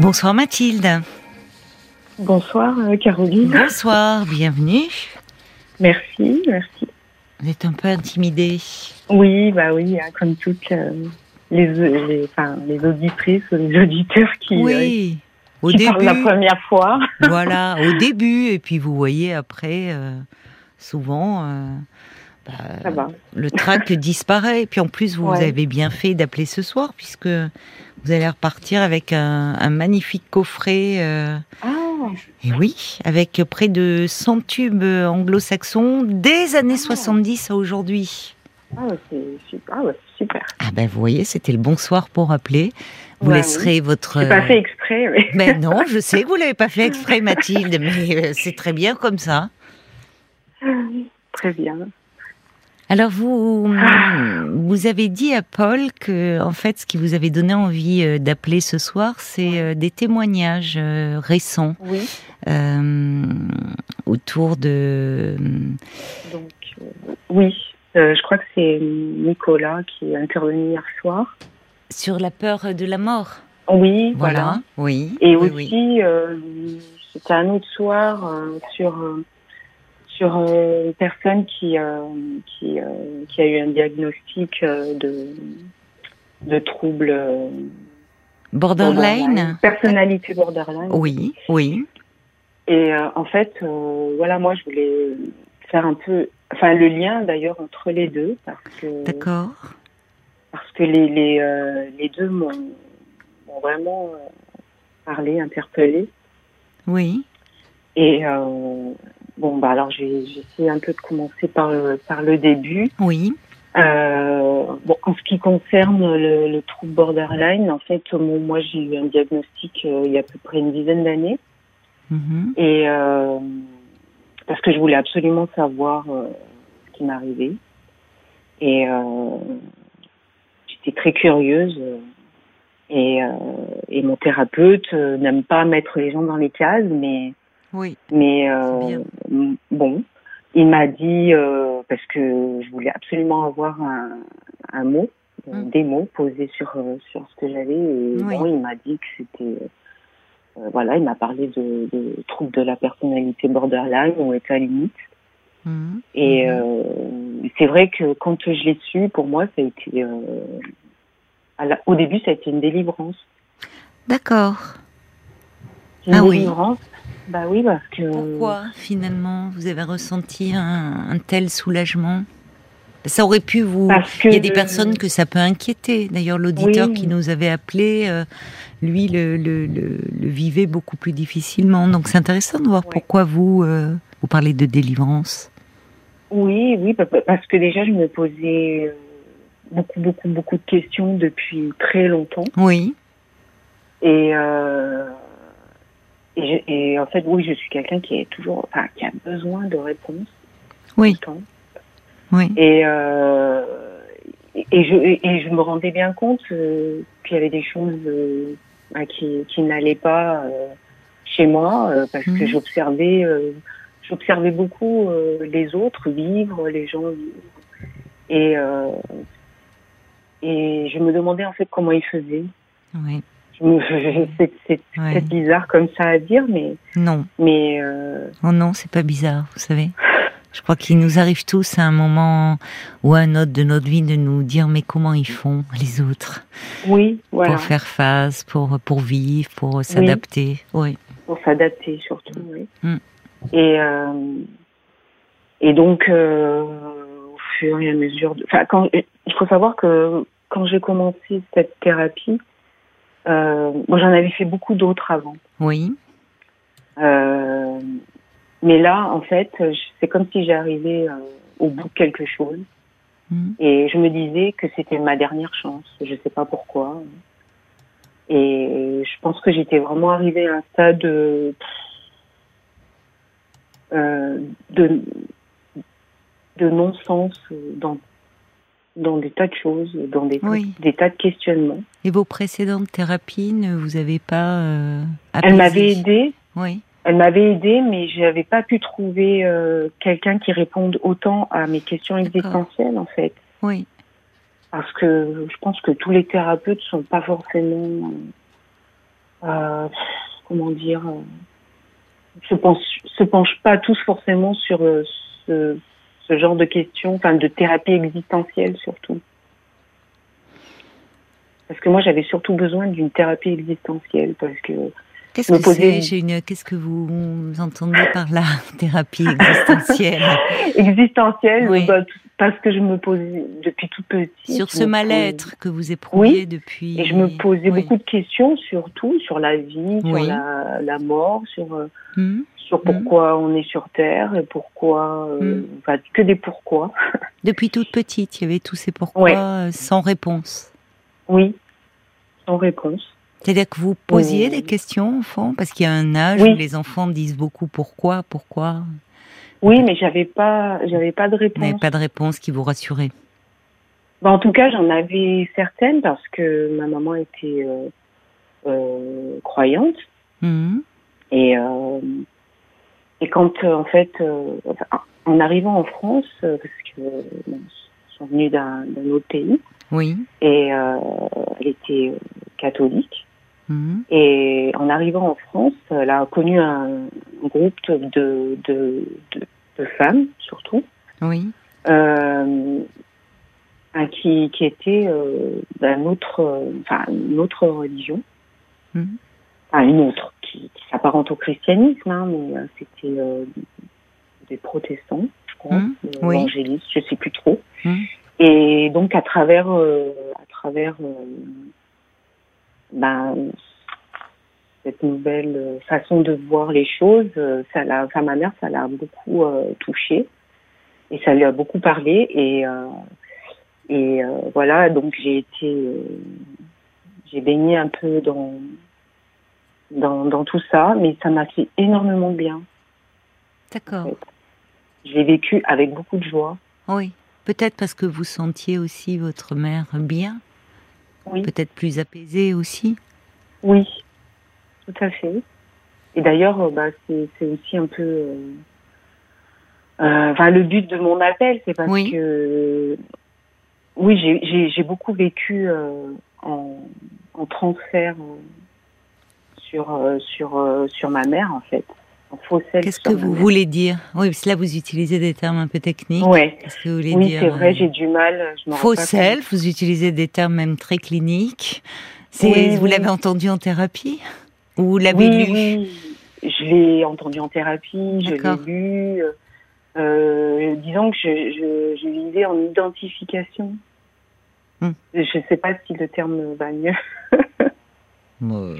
Bonsoir Mathilde. Bonsoir euh, Caroline. Bonsoir, bienvenue. Merci, merci. Vous êtes un peu intimidée. Oui, bah oui, hein, comme toutes euh, les, les, enfin, les auditrices ou les auditeurs qui, Oui, au euh, qui début. parlent la première fois. Voilà, au début, et puis vous voyez après, euh, souvent, bah, le trac disparaît. Et puis en plus, vous, avez bien fait d'appeler ce soir, puisque vous allez repartir avec un, un magnifique coffret. euh, Ah, et oui, avec près de 100 tubes anglo-saxons des années 70 à aujourd'hui. ah ouais, c'est super. Ah ouais, c'est super. Ah ben vous voyez, c'était le bon soir pour appeler. Vous Ouais, laisserez votre... J'ai pas fait exprès, mais Mais non, je sais que vous l'avez pas fait exprès, Mathilde, mais euh, c'est très bien comme ça. très bien. Alors vous, vous avez dit à Paul que, en fait, ce qui vous avait donné envie euh, d'appeler ce soir, c'est euh, des témoignages euh, récents Oui, euh, autour de. donc oui. Euh, je crois que c'est Nicolas qui est intervenu hier soir. sur la peur de la mort. Oui, Voilà. voilà. Oui. Et oui, aussi, oui. euh, c'était un autre soir sur sur euh, une personne qui euh, qui euh, qui a eu un diagnostic de de troubles Borderline? personnalité borderline. Oui, oui. Et en fait, voilà, moi, je voulais faire un peu, enfin, le lien d'ailleurs entre les deux parce que D'accord. parce que les les les deux m'ont vraiment parlé, interpellé. Oui. Et euh, bon, bah alors essayé un peu de commencer par le, par le début. Oui. Euh, bon, en ce qui concerne le, le trouble borderline, en fait, bon, moi j'ai eu un diagnostic euh, il y a à peu près une dizaine d'années, Mhm. et euh, parce que je voulais absolument savoir euh, ce qui m'arrivait, et euh, j'étais très curieuse. euh, et, euh, et mon thérapeute euh, n'aime pas mettre les gens dans les cases, mais Oui. mais euh, bon, il m'a dit euh, parce que je voulais absolument avoir un, un mot, Mm. des mots posés sur euh, sur ce que j'avais. Et Oui. bon, il m'a dit que c'était euh, voilà, il m'a parlé de, de troubles de la personnalité borderline ou état limite. Mhm. Et euh, c'est vrai que quand je l'ai su, pour moi, ça a été à la- au début, ça a été une délivrance. D'accord. Une Ah oui. Bah oui, parce que Pourquoi finalement vous avez ressenti un, un tel soulagement? Ça aurait pu vous. Il y a des personnes que ça peut inquiéter. D'ailleurs, l'auditeur Oui. qui nous avait appelé, euh, lui, le, le, le, le vivait beaucoup plus difficilement. Donc, c'est intéressant de voir pourquoi vous euh, vous parlez de délivrance. Oui, oui, pa- pa- parce que déjà, je me posais euh, beaucoup, beaucoup, beaucoup de questions depuis très longtemps. Oui. Et, euh, et, je- et en fait, oui, je suis quelqu'un qui est toujours, enfin, qui a besoin de réponses Oui. temps. Oui. Et, euh, et, je, et, je me rendais bien compte euh, qu'il y avait des choses euh, bah, qui, qui n'allaient pas euh, chez moi euh, parce que Mhm. j'observais, euh, j'observais beaucoup euh, les autres vivre, les gens vivre, et euh, et je me demandais en fait comment ils faisaient. Oui. C'est Ouais. peut-être bizarre comme ça à dire, mais Non. mais euh, Oh non, c'est pas bizarre, vous savez. Je crois qu'il nous arrive tous à un moment ou à un autre de notre vie de nous dire mais comment ils font les autres? Oui, voilà, pour faire face, pour pour vivre, pour s'adapter. Oui. pour s'adapter surtout. Oui. Mm. Et euh, et donc euh, au fur et à mesure, de, quand il faut savoir que quand j'ai commencé cette thérapie, euh, moi j'en avais fait beaucoup d'autres avant. Oui. Euh, mais là, en fait, c'est comme si j'arrivais euh, au bout de quelque chose. Mm. Et je me disais que c'était ma dernière chance. Je sais pas pourquoi. Et je pense que j'étais vraiment arrivée à un stade de, euh, de, de non-sens dans, dans des tas de choses, dans des, Oui. des tas de questionnements. Et vos précédentes thérapies ne vous avez pas euh, Elle m'avait aidée. Oui. Elle m'avait aidée, mais je n'avais pas pu trouver euh, quelqu'un qui réponde autant à mes questions existentielles, en fait. Oui. Parce que je pense que tous les thérapeutes sont pas forcément, euh, comment dire, euh, se, penche, se penchent pas tous forcément sur ce, ce genre de questions, enfin de thérapie existentielle surtout. Parce que moi, j'avais surtout besoin d'une thérapie existentielle parce que Qu'est-ce que c'est une... Qu'est-ce que vous entendez par la thérapie existentielle? Existentielle, oui. bah, parce que je me posais depuis tout petit. Sur ce mal-être que vous éprouviez oui. depuis. Et je me posais oui. beaucoup de questions, surtout sur la vie, sur la, la, mort, sur mmh. Sur pourquoi mmh. on est sur Terre et pourquoi, euh, mmh. enfin, que des pourquoi. Depuis toute petite, il y avait tous ces pourquoi euh, sans réponse. Oui, sans réponse. C'est-à-dire que vous posiez des questions, enfant, parce qu'il y a un âge oui. où les enfants disent beaucoup pourquoi, pourquoi. Oui, mais j'avais pas, j'avais pas de réponse. Vous n'avez pas de réponse qui vous rassurait. Ben, en tout cas, j'en avais certaines parce que ma maman était euh, euh, croyante. Mmh. Et euh, et quand en fait, en arrivant en France, parce que bon, ils sont venus d'un autre pays. Oui. Et elle était catholique. Mmh. Et en arrivant en France, elle a connu un groupe de, de, de, de femmes, surtout. Oui. Euh, qui, qui était euh, d'un autre, enfin, une autre religion. Mmh. Enfin, une autre, qui, qui s'apparente au christianisme, hein, mais euh, c'était des protestants, je crois, mmh. oui. évangélistes, je sais plus trop. Et donc, à travers, à travers ben, cette nouvelle façon de voir les choses, ça l'a, enfin, ma mère, ça l'a beaucoup euh, touchée et ça lui a beaucoup parlé et euh, et euh, voilà donc j'ai été j'ai baigné un peu dans, dans dans tout ça, mais ça m'a fait énormément bien. D'accord. En fait. Je l'ai vécu avec beaucoup de joie. Oui, peut-être parce que vous sentiez aussi votre mère bien. Oui. Peut-être plus apaisée aussi. Oui, tout à fait. Et d'ailleurs, bah, c'est aussi un peu. Euh, enfin, le but de mon appel, c'est parce oui. que. Oui, j'ai beaucoup vécu euh, en, en, transfert euh, sur, sur, sur ma mère, en fait. Qu'est-ce que vous voulez dire? Oui, parce que là, vous utilisez des termes un peu techniques. Ouais. Qu'est-ce que vous voulez oui, dire c'est vrai, j'ai du mal. Faux self, vous utilisez des termes même très cliniques. Oui, vous oui. l'avez entendu en thérapie? Ou vous l'avez oui, lu? Oui, je l'ai entendu en thérapie, je l'ai lu. Euh, disons que je, je, je vivais en identification. Hum. Je ne sais pas si le terme va mieux. euh...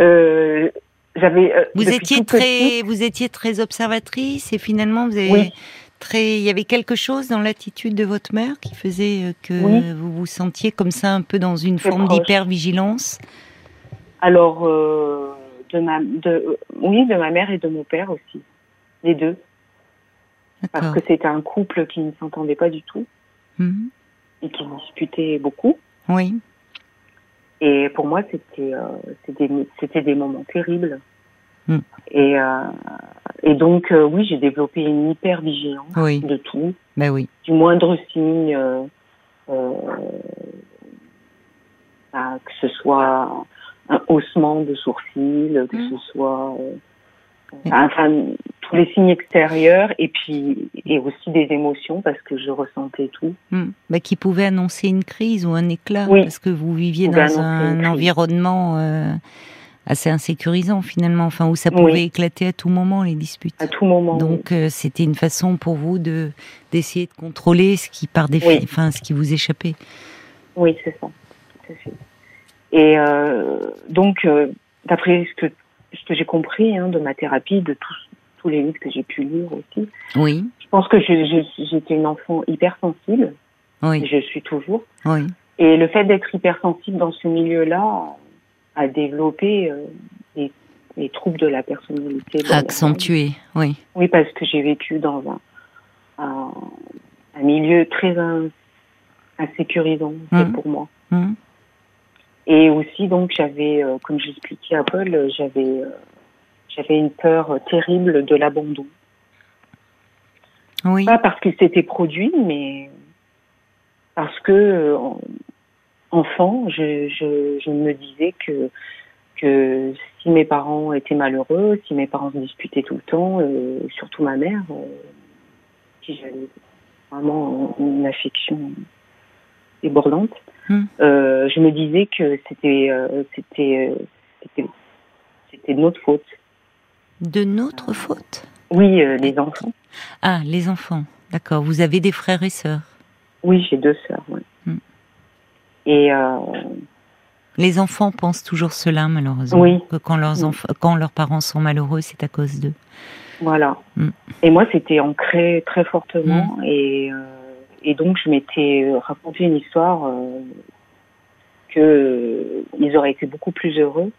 Euh, j'avais. Euh, vous étiez très, petit, vous étiez très observatrice et finalement vous avez oui. très. Il y avait quelque chose dans l'attitude de votre mère qui faisait que oui. vous vous sentiez comme ça un peu dans une forme d'hyper-vigilance? Alors, euh, de ma, de, oui, de ma mère et de mon père aussi, les deux. Parce que c'était un couple qui ne s'entendait pas du tout mm -hmm. et qui disputait beaucoup. Oui. Et pour moi, c'était euh, c'était des moments terribles. Mm. Et, euh, et donc, euh, oui, j'ai développé une hyper vigilance oui. de tout. Ben oui. Du moindre signe, euh, bah, que ce soit un haussement de sourcils, que Mm. ce soit enfin tous les signes extérieurs et puis et aussi des émotions parce que je ressentais tout. Mmh. Bah, qui pouvait annoncer une crise ou un éclat oui. parce que vous viviez dans un environnement euh, assez insécurisant finalement, enfin où ça pouvait oui. éclater à tout moment les disputes. À tout moment. Donc euh, c'était une façon pour vous de d'essayer de contrôler ce qui par défi, enfin ce qui vous échappait. Oui, c'est ça. Tout à fait. Et euh, donc d'après ce que ce que j'ai compris hein, de ma thérapie, de tous, tous les livres que j'ai pu lire aussi. Oui. Je pense que j'étais une enfant hypersensible. Oui. Je suis toujours. Oui. Et le fait d'être hypersensible dans ce milieu-là a développé euh, les, les, troubles de la personnalité. Accentué, oui. Oui, parce que j'ai vécu dans un, un, un, milieu très in, insécurisant mmh. pour moi. Mmh. Et aussi, donc, j'avais, euh, comme j'expliquais à Paul, j'avais, euh, j'avais une peur terrible de l'abandon. Oui. Pas parce qu'il s'était produit, mais parce que, euh, enfant, je, je, je, me disais que que si mes parents étaient malheureux, si mes parents se disputaient tout le temps, euh, surtout ma mère, euh, qui j'avais vraiment une affection débordante, Hmm. euh, je me disais que c'était euh, c'était euh, c'était c'était de notre faute. De notre faute? Oui, les enfants. Ah, les enfants. D'accord. Vous avez des frères et sœurs? Oui, j'ai deux sœurs. Hmm. Et Les enfants pensent toujours cela, malheureusement. Oui. Que quand leurs, Oui. enfants, quand leurs parents sont malheureux, c'est à cause d'eux. Voilà. Mm. Et moi, c'était ancré très fortement. Et, euh, et donc, je m'étais raconté une histoire euh, que euh, ils auraient été beaucoup plus heureux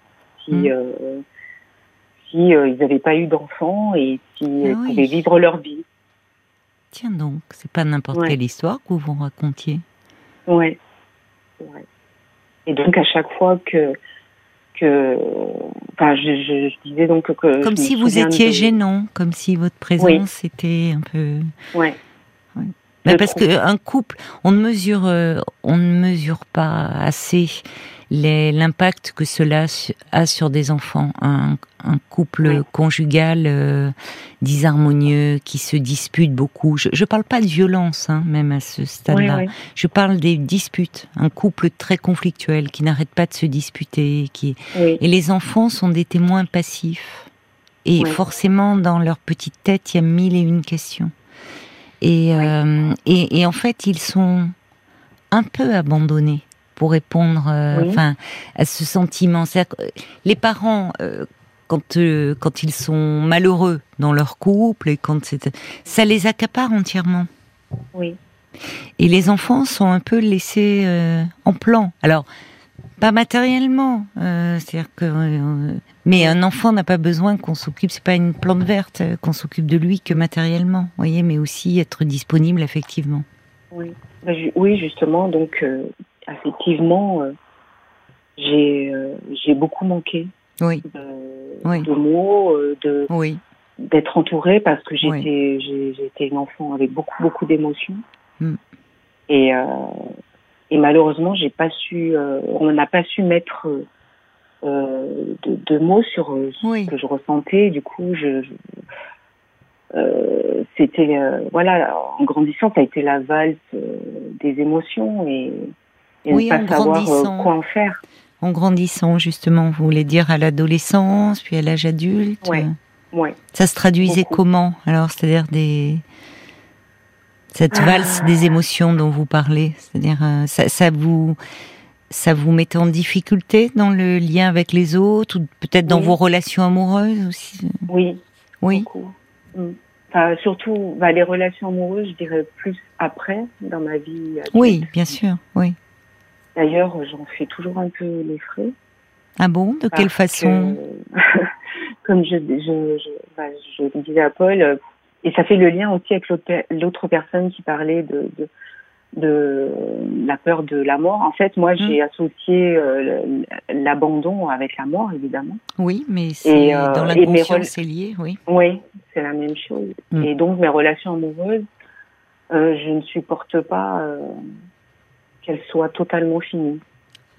si, Mm. euh, si euh, ils n'avaient pas eu d'enfants et si Ah ils oui. pouvaient vivre leur vie. Tiens donc, c'est pas n'importe Ouais. quelle histoire que vous vous racontiez. Ouais. Et donc, à chaque fois que. que enfin, je, je, je disais donc que. Comme si vous étiez de- gênant, comme si votre présence était un peu. Ouais. Mais parce qu'un couple, on ne mesure, euh, on ne mesure pas assez l'impact que cela a sur des enfants. Un, un couple Oui. conjugal euh, disharmonieux qui se dispute beaucoup. Je ne parle pas de violence, hein, même à ce stade-là. Je parle des disputes. Un couple très conflictuel qui n'arrête pas de se disputer. Qui... Et les enfants sont des témoins passifs. Et forcément, dans leur petite tête, il y a mille et une questions. Et, Oui. euh, et, et en fait, ils sont un peu abandonnés pour répondre euh, enfin, à ce sentiment. C'est-à-dire que les parents, euh, quand, euh, quand ils sont malheureux dans leur couple, et quand ça les accapare entièrement. Oui. Et les enfants sont un peu laissés euh, en plan. Alors, pas matériellement, euh, c'est-à-dire que, euh, mais un enfant n'a pas besoin qu'on s'occupe. C'est pas une plante verte euh, qu'on s'occupe de lui que matériellement, voyez, mais aussi être disponible effectivement. Oui, ju- oui justement, donc euh, effectivement, euh, j'ai euh, j'ai beaucoup manqué Oui, de, Oui. de mots, de oui, d'être entourée parce que j'étais j'étais une enfant avec beaucoup beaucoup d'émotions Mm. et et malheureusement j'ai pas su on n'a pas su mettre euh, de, de mots sur euh, ce Oui. que je ressentais du coup je, je- euh, c'était euh, voilà en grandissant ça a été la valse des émotions et, et Oui, ne en pas savoir grandissant. quoi en faire en grandissant justement, vous voulez dire à l'adolescence, puis à l'âge adulte. Ouais. ouais Ça se traduisait Beaucoup. comment Alors, c'est-à-dire des cette Ah. valse des émotions dont vous parlez, c'est-à-dire ça, ça vous ça vous mettait en difficulté dans le lien avec les autres, ou peut-être dans Oui. vos relations amoureuses aussi? oui Oui, beaucoup. Mm. Enfin, surtout bah, les relations amoureuses, je dirais plus après dans ma vie. adulte. oui, bien sûr, oui. D'ailleurs, j'en fais toujours un peu les frais. Ah bon? De quelle façon que, Comme je, je, je, bah, je disais à Paul, et ça fait le lien aussi avec l'autre per- l'autre personne qui parlait de, de, de la peur de la mort. En fait, moi, j'ai associé euh, l'abandon avec la mort, évidemment. Oui, mais c'est euh, dans rel- c'est lié, oui. Oui, c'est la même chose. Mm. Et donc mes relations amoureuses, euh, je ne supporte pas euh, qu'elles soient totalement finies.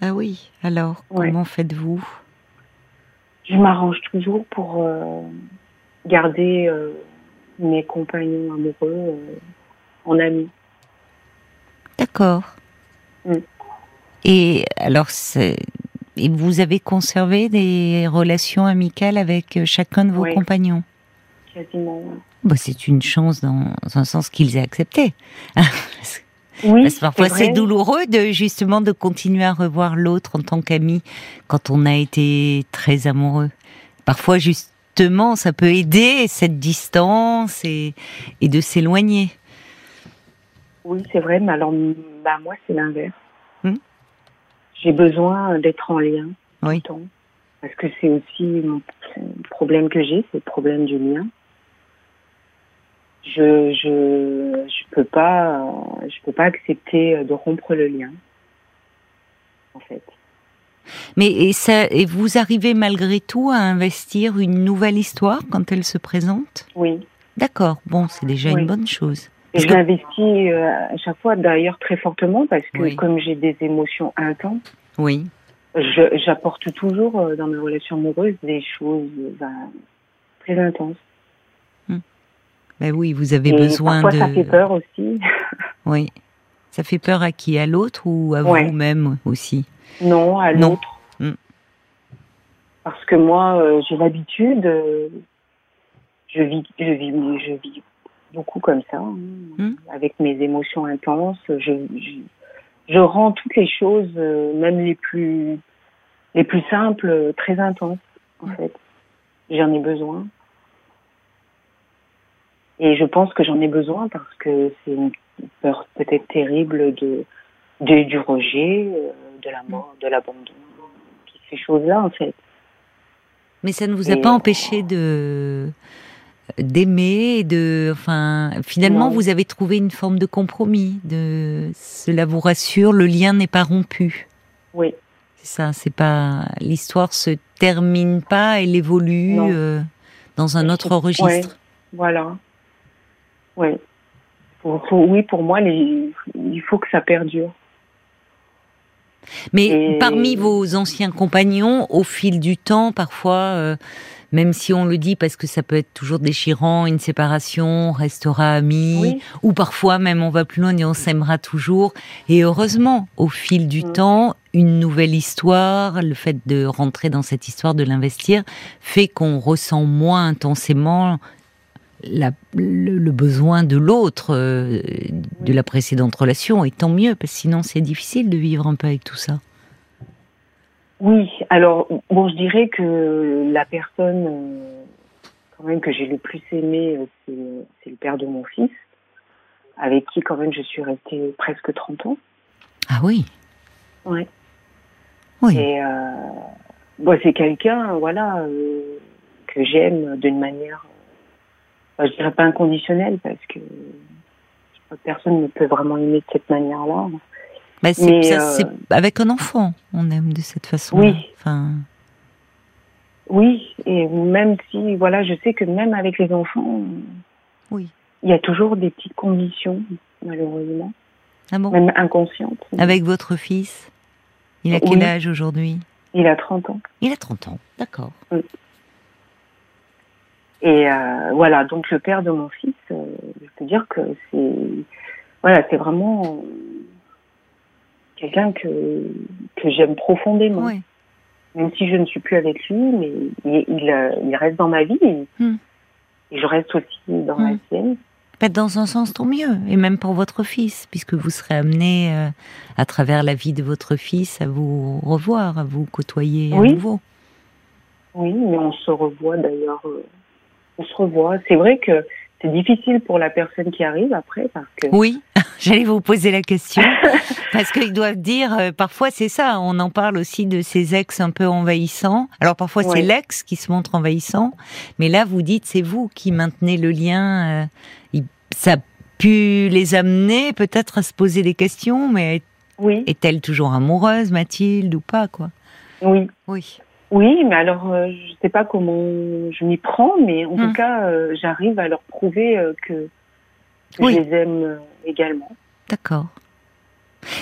Ah oui. Alors, Ouais. comment faites-vous? Je m'arrange toujours pour garder mes compagnons amoureux en amis. D'accord. Mm. Et alors, et vous avez conservé des relations amicales avec euh, chacun de vos Oui. compagnons? Quasiment. bah, C'est une chance dans un sens qu'ils aient accepté. Oui, parce que parfois c'est douloureux de justement de continuer à revoir l'autre en tant qu'ami quand on a été très amoureux. Parfois justement ça peut aider cette distance et, et de s'éloigner. Oui, c'est vrai, mais alors bah, moi, c'est l'inverse. Hmm. J'ai besoin d'être en lien tout Oui. le temps. Parce que c'est aussi mon problème que j'ai, c'est le problème du lien. Je je je peux pas je peux pas accepter de rompre le lien. En fait. Mais et ça, et vous arrivez malgré tout à investir une nouvelle histoire quand elle se présente? Oui. D'accord, bon, c'est déjà Oui. une bonne chose. Et je l'investis euh, à chaque fois d'ailleurs très fortement parce que Oui. comme j'ai des émotions intenses, Oui, J'apporte toujours euh, dans mes relations amoureuses des choses ben, très intenses. Hmm. Ben oui, vous avez besoin parfois, de. Ça fait peur aussi. oui. Ça fait peur à qui À l'autre ou à vous-même aussi? Non, à l'autre. Hmm. Parce que moi, euh, j'ai l'habitude. Euh, je vis, je vis, je vis beaucoup comme ça, hein, hmm. avec mes émotions intenses. Je, je rends toutes les choses, euh, même les plus, les plus simples, euh, très intenses, en fait. J'en ai besoin. Et je pense que j'en ai besoin parce que c'est une peur peut-être terrible de, du rejet, euh, de la mort, de l'abandon, toutes ces choses-là, en fait. Mais ça ne vous a pas empêché de d'aimer, de, enfin, finalement, vous avez trouvé une forme de compromis. De, cela vous rassure, le lien n'est pas rompu. Oui. C'est ça, c'est pas l'histoire se termine pas, elle évolue euh, dans un autre registre. Voilà. Oui. oui, pour moi, il faut que ça perdure. Mais parmi vos anciens compagnons, au fil du temps, parfois, euh, même si on le dit parce que ça peut être toujours déchirant, une séparation restera amie, ou parfois même on va plus loin et on s'aimera toujours. Et heureusement, au fil du mm. temps, une nouvelle histoire, le fait de rentrer dans cette histoire, de l'investir, fait qu'on ressent moins intensément le, besoin de l'autre euh, de la précédente relation, et tant mieux, parce que sinon c'est difficile de vivre un peu avec tout ça. Oui, alors bon, je dirais que la personne euh, quand même que j'ai le plus aimé, euh, c'est le père de mon fils, avec qui quand même je suis restée presque 30 ans. Ah oui? Ouais. Oui. Et euh, bon, c'est quelqu'un, voilà, que j'aime d'une manière, je dirais pas inconditionnelle parce que personne ne peut vraiment aimer de cette manière-là. C'est, euh, avec un enfant, on aime de cette façon. Oui. Enfin... Oui, et même si, voilà, je sais que même avec les enfants, oui. il y a toujours des petites conditions, malheureusement. Ah bon? Même inconscientes. Avec votre fils? Il a quel âge aujourd'hui? Il a 30 ans. Il a 30 ans, d'accord. Et euh, voilà, donc le père de mon fils, euh, je peux dire que c'est, voilà, c'est vraiment quelqu'un que, que j'aime profondément. Même si je ne suis plus avec lui, mais il, il, reste dans ma vie hmm. et, je reste aussi dans la hmm. sienne. dans un sens, tant mieux, et même pour votre fils, puisque vous serez amené, euh, à travers la vie de votre fils, à vous revoir, à vous côtoyer à nouveau. Oui, mais on se revoit d'ailleurs. Euh, on se revoit. C'est vrai que c'est difficile pour la personne qui arrive après parce que. Oui, j'allais vous poser la question parce qu'ils doivent dire euh, parfois c'est ça. On en parle aussi de ces ex un peu envahissants. Alors parfois c'est l'ex qui se montre envahissant, mais là vous dites c'est vous qui maintenez le lien. Euh, ça a pu les amener peut-être à se poser des questions, mais oui. est-elle toujours amoureuse, Mathilde, ou pas quoi? Oui. Oui. Oui, mais alors euh, je sais pas comment je m'y prends, mais en tout hum. cas, euh, j'arrive à leur prouver euh, que, je les aime également. D'accord.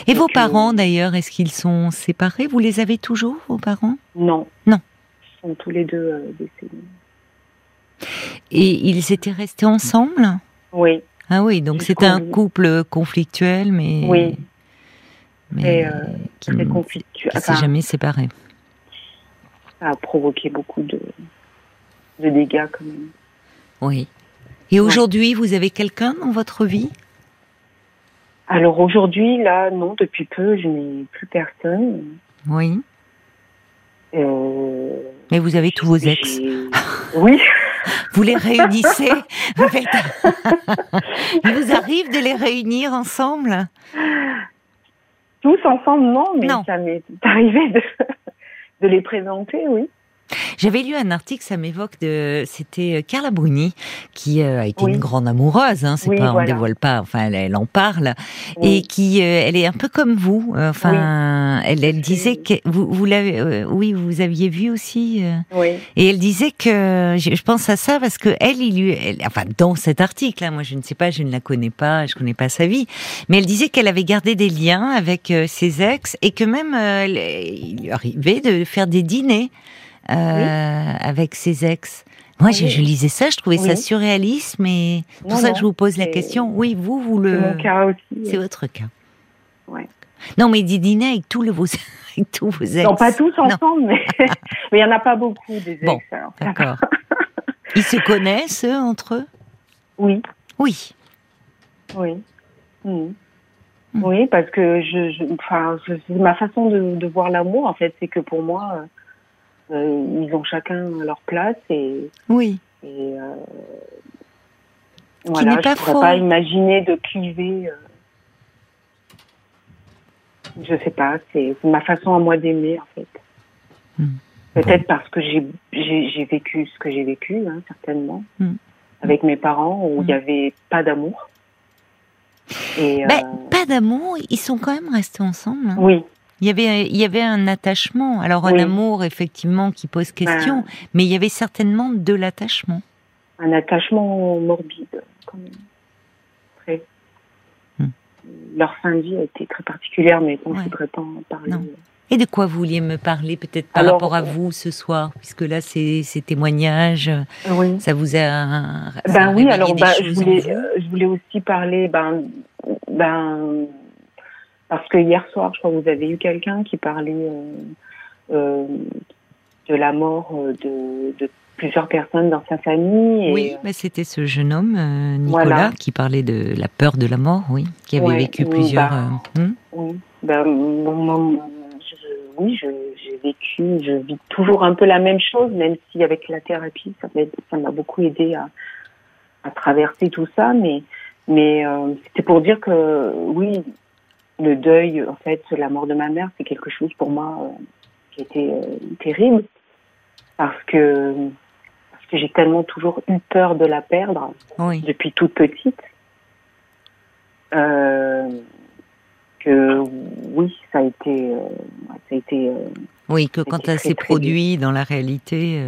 Et vos parents d'ailleurs, est-ce qu'ils sont séparés? Vous les avez toujours, vos parents? Non. Non. Ils sont tous les deux décédés. Et ils étaient restés ensemble? Oui. Ah oui, donc c'était un couple conflictuel, mais. Oui. Mais qui très conflictuel. Qui s'est jamais séparé ça a provoqué beaucoup de, de dégâts quand même. Oui. Et aujourd'hui, vous avez quelqu'un dans votre vie? Alors aujourd'hui, là, non, depuis peu, je n'ai plus personne. Oui. Euh, Mais vous avez tous vos ex. Oui. Vous les réunissez Il vous arrive de les réunir ensemble? Tous ensemble, non, mais ça m'est arrivé de, de les présenter, oui. J'avais lu un article, ça m'évoque de, c'était Carla Bruni qui a été une grande amoureuse. Hein, c'est pas, on dévoile pas. Enfin, elle, en parle et qui, elle est un peu comme vous. Enfin, elle, elle disait que vous, vous l'avez, oui, vous aviez vu aussi. oui. Et elle disait que, je, pense à ça parce que elle, il lui, enfin, dans cet article, hein, moi, je ne sais pas, je ne la connais pas, je connais pas sa vie, mais elle disait qu'elle avait gardé des liens avec ses ex et que même il lui arrivait de faire des dîners euh, avec ses ex. Moi, je, lisais ça, je trouvais ça surréaliste, mais c'est pour ça que je vous pose la question. Oui, vous, vous le. C'est mon cas aussi. C'est votre cas. Ouais. Non, mais des dîners avec tous, vos, avec tous vos ex. Non, pas tous ensemble, mais il n'y en a pas beaucoup des ex. Bon, d'accord. Ils se connaissent eux, entre eux? Oui. Oui. Oui. Mmh. Oui, parce que je, je enfin, ma façon de, de voir l'amour, en fait, c'est que pour moi, euh, ils ont chacun leur place et. Oui. Et euh, voilà, je ne pourrais pas imaginer de cliver. Euh, je sais pas, c'est ma façon à moi d'aimer, en fait. Hmm. Peut-être parce que j'ai vécu ce que j'ai vécu, hein, certainement, hmm. avec mes parents où il n'y hmm. avait pas d'amour. Et, euh, Pas d'amour, ils sont quand même restés ensemble. Hein. Oui. Il y avait, il y avait un attachement. Alors un amour effectivement qui pose question, ben. mais il y avait certainement de l'attachement. Un attachement morbide, quand même. Très. Hmm. Leur fin de vie a été très particulière, mais on ne voudrait pas en parler. Et de quoi vous vouliez me parler, peut-être par rapport à vous ce soir, puisque là, ces, ces témoignages, oui. ça vous a. ben oui, alors ben, je, voulais, euh, je voulais aussi parler, ben, ben, parce que hier soir, je crois que vous avez eu quelqu'un qui parlait euh, euh, de la mort de, de, plusieurs personnes dans sa famille. Et, oui, mais c'était ce jeune homme, Nicolas, qui parlait de la peur de la mort, oui, qui avait vécu plusieurs. Ben, hmm? Oui, ben, mon, oui, j'ai vécu, je vis toujours un peu la même chose, même si avec la thérapie, ça m'a beaucoup aidé à, à, traverser tout ça. Mais, mais euh, c'était pour dire que oui, le deuil, en fait, la mort de ma mère, c'est quelque chose pour moi euh, qui était euh, terrible parce que parce que j'ai tellement toujours eu peur de la perdre depuis toute petite. Euh, oui, ça a été, euh, ça a été. Euh, oui, que quand ça s'est produit dans la réalité,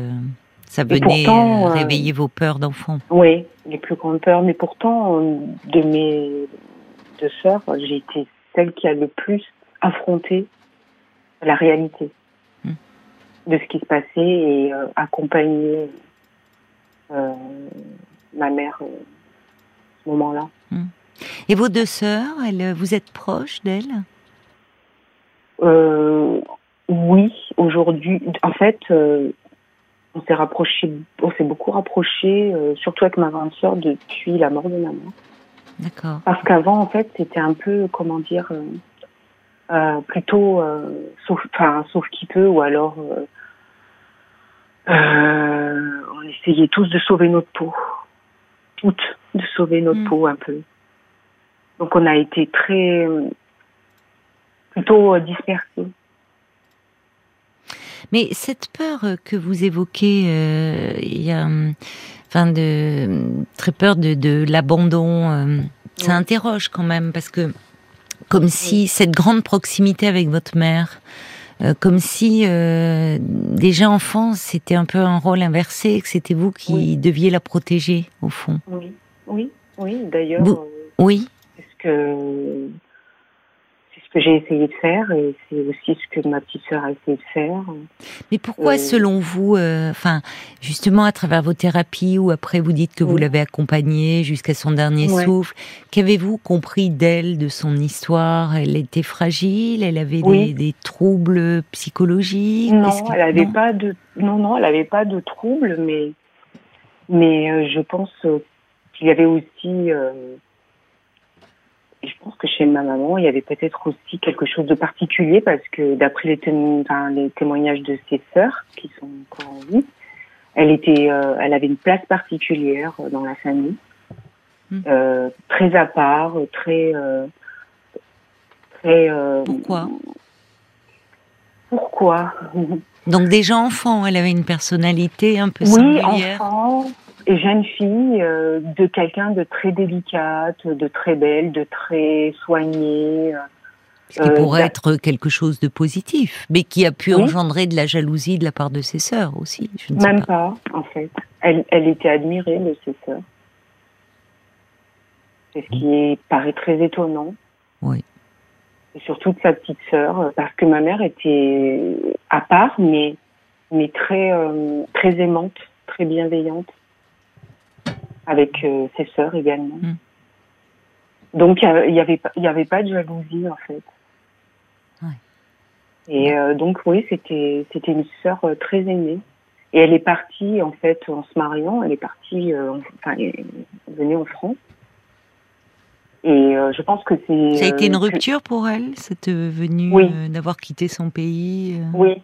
ça venait réveiller vos peurs d'enfant. Oui, les plus grandes peurs, mais pourtant de mes deux sœurs, j'ai été celle qui a le plus affronté la réalité hmm. de ce qui se passait et accompagné ma mère à ce moment-là. Hmm. Et vos deux sœurs, elles, vous êtes proches d'elles? Euh, Oui, aujourd'hui. En fait, euh, on s'est rapproché, on s'est beaucoup rapproché, euh, surtout avec ma grande sœur depuis la mort de ma mère. D'accord. Parce qu'avant, en fait, c'était un peu, comment dire, plutôt sauf, enfin, sauf qui peut, ou alors on essayait tous de sauver notre peau, toutes de sauver notre hmm. peau un peu. Donc on a été très plutôt euh, dispersés. Mais cette peur que vous évoquez, euh, il y a, enfin, de très peur de, de l'abandon. Euh, ça interroge quand même parce que, comme si cette grande proximité avec votre mère, comme si déjà enfant c'était un peu un rôle inversé, que c'était vous qui deviez la protéger au fond. Oui, oui, oui. D'ailleurs. Oui que c'est ce que j'ai essayé de faire et c'est aussi ce que ma petite sœur a essayé de faire. Mais pourquoi, euh, selon vous, euh, enfin, justement à travers vos thérapies ou après vous dites que vous l'avez accompagnée jusqu'à son dernier souffle, qu'avez-vous compris d'elle, de son histoire? Elle était fragile, elle avait des, troubles psychologiques? Non, elle avait pas de, non, non, elle avait pas de troubles, mais, mais euh, je pense qu'il y avait aussi je pense que chez ma maman, il y avait peut-être aussi quelque chose de particulier parce que d'après les, les, témoignages de ses sœurs qui sont encore en vie, elle était, euh, elle avait une place particulière dans la famille, hmm. euh, très à part, très, euh, très. Pourquoi? Pourquoi? Donc déjà enfant, elle avait une personnalité un peu Oui, singulière. enfant et jeune fille, euh, de quelqu'un de très délicate, de très belle, de très soignée. Ce qui Euh, pourrait bah- être quelque chose de positif, mais qui a pu Oui. engendrer de la jalousie de la part de ses sœurs aussi. Je ne sais Même pas. pas, en fait. Elle, elle était admirée de ses sœurs. C'est ce qui paraît très étonnant. Oui. Et surtout de sa petite sœur, parce que ma mère était à part, mais, mais très, euh, très aimante, très bienveillante, avec euh, ses sœurs également. Mm. Donc il n'y avait, y avait pas de jalousie, en fait. Ouais. Et euh, donc oui, c'était c'était une sœur euh, très aimée. Et elle est partie en fait en se mariant, elle est partie, euh, en- enfin, elle est venue en France. Et euh, je pense que c'est. Ça a été une euh, que- rupture pour elle, cette venue Oui. euh, d'avoir quitté son pays. euh? Oui,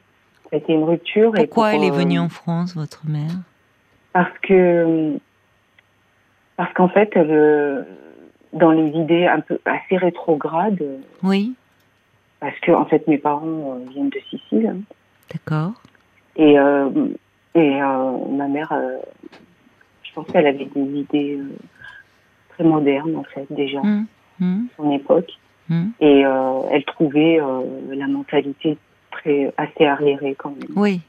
ça a été une rupture. et Pourquoi pour, elle est euh, venue en France, votre mère? Parce que parce qu'en fait, elle, euh, dans les idées un peu assez rétrogrades, euh, Oui, parce que en fait mes parents euh, viennent de Sicile hein, d'accord. et euh, et euh, ma mère, euh, je pense qu'elle avait des idées très modernes en fait déjà hum, à son époque hum. et elle trouvait la mentalité très assez arriérée quand même. Oui.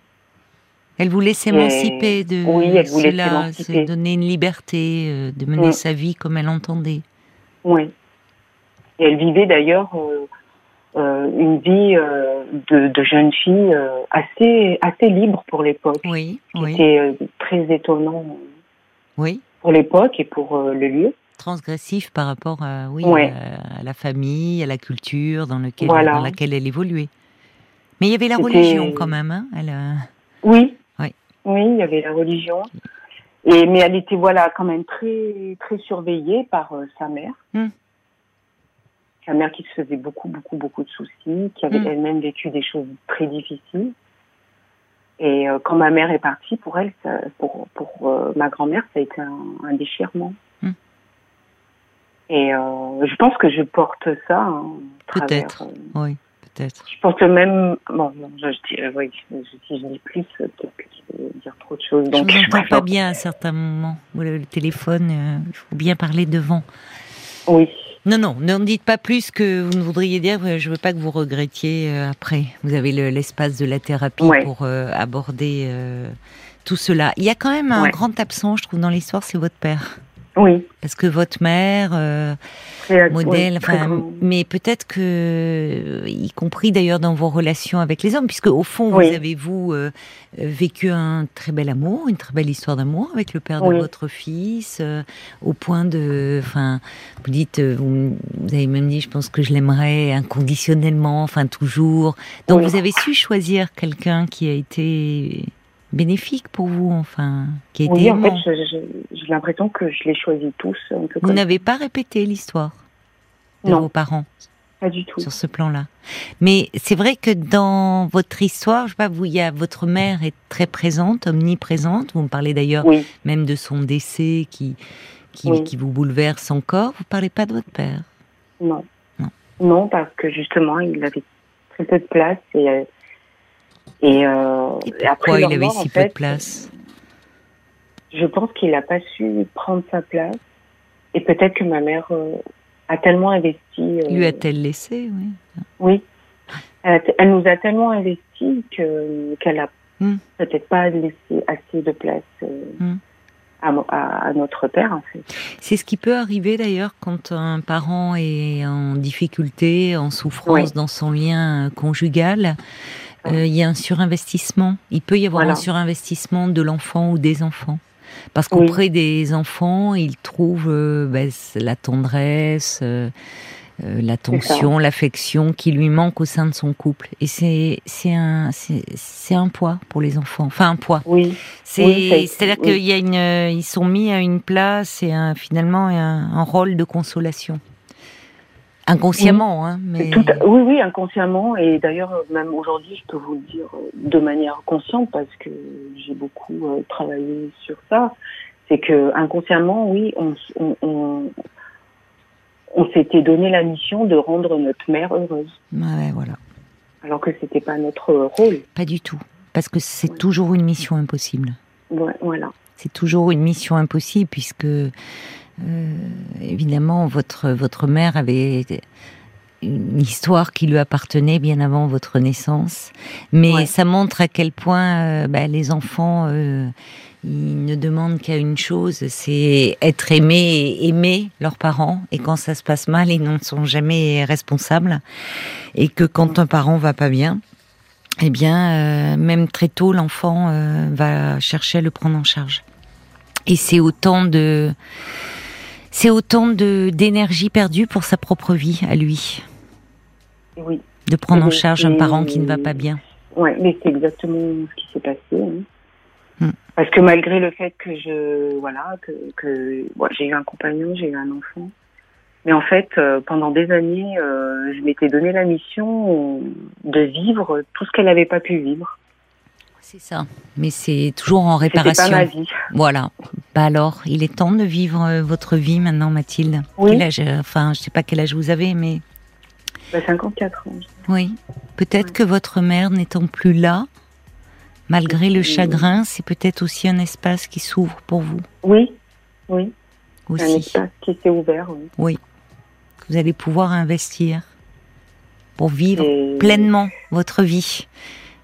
Elle voulait s'émanciper de oui, elle voulait cela, se donner une liberté, euh, de mener Mm. sa vie comme elle entendait. Oui. Et elle vivait d'ailleurs euh, euh, une vie euh, de, de jeune fille euh, assez assez libre pour l'époque. Oui, oui, était euh, très étonnant oui. pour l'époque et pour euh, le lieu. Transgressif par rapport à, oui, Ouais. à, à la famille, à la culture dans, lequel, Voilà. dans laquelle elle évoluait. Mais il y avait la C'était- religion quand même. Hein elle, Oui. Oui. Il y avait la religion. Et mais elle était voilà quand même très très surveillée par euh, sa mère. Hmm. Sa mère qui se faisait beaucoup beaucoup beaucoup de soucis, qui avait Hmm. elle-même vécu des choses très difficiles. Et euh, quand ma mère est partie, pour elle, ça, pour pour euh, ma grand-mère, ça a été un, un déchirement. Hmm. Et je pense que je porte ça hein, à travers, Oui, peut-être. je pense que même, bon, non, je, je dirais, oui, je- si je dis plus, euh, peut-être que je vais dire trop de choses. Je Donc, vous entends pas bien à certains moments. Vous, Le, le téléphone, euh, il faut bien parler devant. Oui, Non, non, ne dites pas plus que vous ne voudriez dire. euh, Je veux pas que vous regrettiez euh, après. Vous avez le- l'espace de la thérapie Ouais. pour euh, aborder euh, tout cela. Il y a quand même un Ouais. grand absent, je trouve, dans l'histoire, c'est votre père. Oui. Parce que votre mère, euh, Très, modèle, oui, mais peut-être que, euh, y compris d'ailleurs dans vos relations avec les hommes, puisque au fond, Oui. vous avez vous euh, vécu un très bel amour, une très belle histoire d'amour avec le père de votre fils, euh, au point de, enfin, vous dites, euh, vous, vous avez même dit, je pense que je l'aimerais inconditionnellement, enfin toujours. Donc vous avez su choisir quelqu'un qui a été bénéfique pour vous, enfin, qui été Oui, en fait, j'ai l'impression que je les choisis tous un peu Vous n'avez pas répété l'histoire de Non. vos parents pas du tout. sur ce plan-là. Mais c'est vrai que dans votre histoire, je sais pas, vous, il y a votre mère est très présente, omniprésente. Vous me parlez d'ailleurs Oui, même de son décès qui qui, Oui. qui vous bouleverse encore. Vous parlez pas de votre père? non. Non. Non, parce que justement, il avait très peu de place et euh, et, euh, Et et après pourquoi il avait mort, si peu de place Je pense qu'il n'a pas su prendre sa place et peut-être que ma mère euh, a tellement investi. euh, Lui a-t-elle laissé Oui. Oui. Elle, nous a tellement investi que qu'elle a Hmm. peut-être pas laissé assez de place Hmm. à, notre père en fait. C'est ce qui peut arriver d'ailleurs quand un parent est en difficulté, en souffrance Oui. dans son lien conjugal. Oui. Euh, Il y a un surinvestissement. Il peut y avoir Voilà. un surinvestissement de l'enfant ou des enfants. Parce Oui. qu'auprès des enfants, ils trouvent euh, ben, la tendresse, euh, l'attention, l'affection qui lui manque au sein de son couple. Et c'est c'est un c'est c'est un poids pour les enfants. Enfin un poids. Oui, Oui, c'est-à-dire oui. qu'il y a une euh, ils sont mis à une place et un, finalement un, un rôle de consolation. Inconsciemment, hein, mais tout à- oui, oui, inconsciemment et d'ailleurs euh, même aujourd'hui, je peux vous le dire euh, de manière consciente parce que j'ai beaucoup euh, travaillé sur ça. C'est que inconsciemment, oui, on, s- on, on, on s'était donné la mission de rendre notre mère heureuse, Ouais, ouais, voilà, alors que c'était pas notre rôle. pas du tout. parce que c'est toujours une mission impossible. voilà. C'est toujours une mission impossible puisque euh, évidemment votre votre mère avait une histoire qui lui appartenait bien avant votre naissance, mais ça montre à quel point euh, bah, les enfants euh, ils ne demandent qu'à une chose, c'est être aimé et aimer leurs parents. Et quand ça se passe mal, ils n'en sont jamais responsables. Et que quand un parent va pas bien, eh bien, euh, même très tôt, l'enfant euh, va chercher à le prendre en charge. Et c'est autant de, c'est autant de d'énergie perdue pour sa propre vie à lui. Oui. De prendre en charge un parent qui ne va pas bien. Oui, mais c'est exactement ce qui s'est passé. Hein. Hmm. Parce que malgré le fait que je, voilà, que, que j'ai eu un compagnon, j'ai eu un enfant, mais en fait, euh, pendant des années, euh, je m'étais donné la mission de vivre tout ce qu'elle n'avait pas pu vivre. C'est ça. Mais c'est toujours en réparation. Pas ma vie. Voilà. Bah alors, il est temps de vivre euh, votre vie maintenant, Mathilde. Oui. enfin, je sais pas quel âge vous avez, mais. Bah, 54 ans. Oui. Peut-être que votre mère n'étant plus là, malgré le chagrin, c'est peut-être aussi un espace qui s'ouvre pour vous. Oui, oui. Aussi. Un espace qui s'est ouvert. Oui. oui. Vous allez pouvoir investir pour vivre pleinement votre vie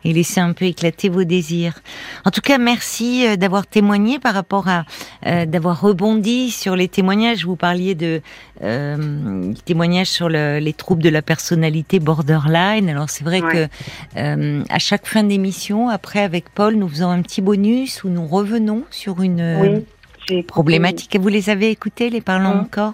et laisser un peu éclater vos désirs. En tout cas, merci euh, d'avoir témoigné par rapport à euh, d'avoir rebondi sur les témoignages. Vous parliez de euh, témoignages sur le, les troubles de la personnalité borderline. Alors c'est vrai que euh, à chaque fin d'émission, après avec Paul, nous faisons un petit bonus où nous revenons sur une problématique. Vous les avez écoutés, les parlons encore?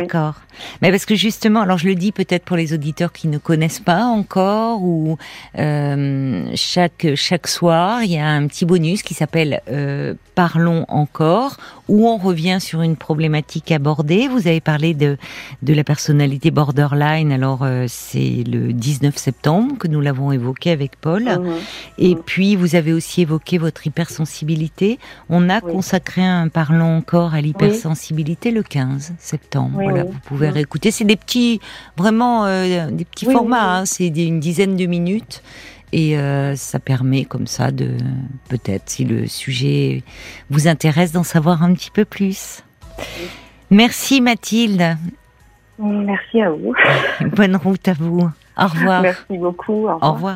D'accord. Mais parce que justement, alors je le dis peut-être pour les auditeurs qui ne connaissent pas encore, ou euh, chaque chaque soir, il y a un petit bonus qui s'appelle euh, Parlons encore, où on revient sur une problématique abordée. Vous avez parlé de de la personnalité borderline. Alors euh, c'est le 19 septembre que nous l'avons évoqué avec Paul. Mhm. Et mhm. puis vous avez aussi évoqué votre hypersensibilité. On a consacré un Parlons encore à l'hypersensibilité le 15 septembre voilà, vous pouvez réécouter. C'est des petits, vraiment euh, des petits formats. Hein. c'est une dizaine de minutes. Et euh, ça permet comme ça de, peut-être, si le sujet vous intéresse, d'en savoir un petit peu plus. Merci Mathilde. Merci à vous. Bonne route à vous. Au revoir. Merci beaucoup. Au revoir. Au revoir.